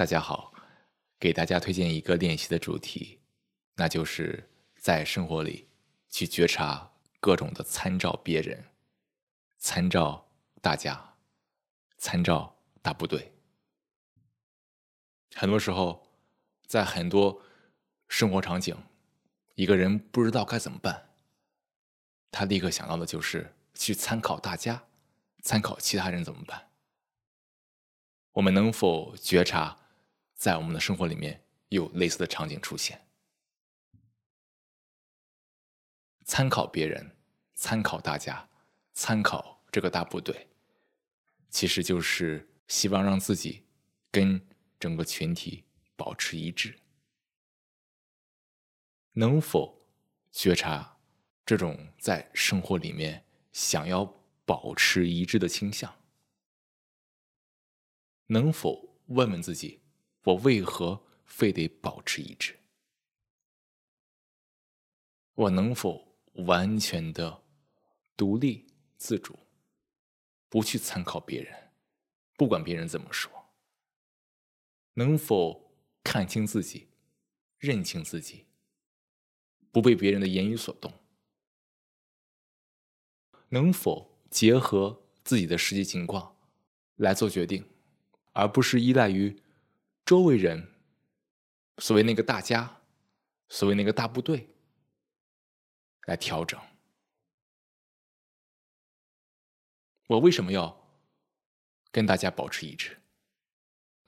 大家好，给大家推荐一个练习的主题，那就是在生活里去觉察各种的参照别人、参照大家、参照大部队。很多时候，在很多生活场景，一个人不知道该怎么办，他立刻想到的就是去参考大家、参考其他人怎么办。我们能否觉察？在我们的生活里面有类似的场景出现，参考别人，参考大家，参考这个大部队，其实就是希望让自己跟整个群体保持一致。能否觉察这种在生活里面想要保持一致的倾向？能否问问自己？我为何非得保持一致？我能否完全的独立自主，不去参考别人，不管别人怎么说？能否看清自己，认清自己，不被别人的言语所动？能否结合自己的实际情况来做决定，而不是依赖于？周围人，所谓那个大家，所谓那个大部队，来调整。我为什么要跟大家保持一致？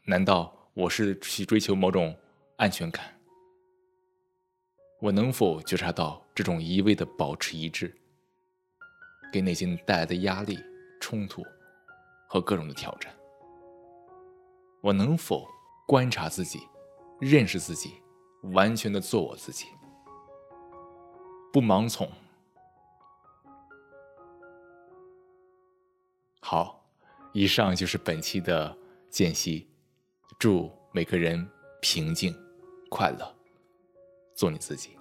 难道我是去追求某种安全感？我能否觉察到这种一味的保持一致，给内心带来的压力、冲突和各种的挑战？我能否？观察自己，认识自己，完全的做我自己，不盲从。好，以上就是本期的间隙，祝每个人平静、快乐，做你自己。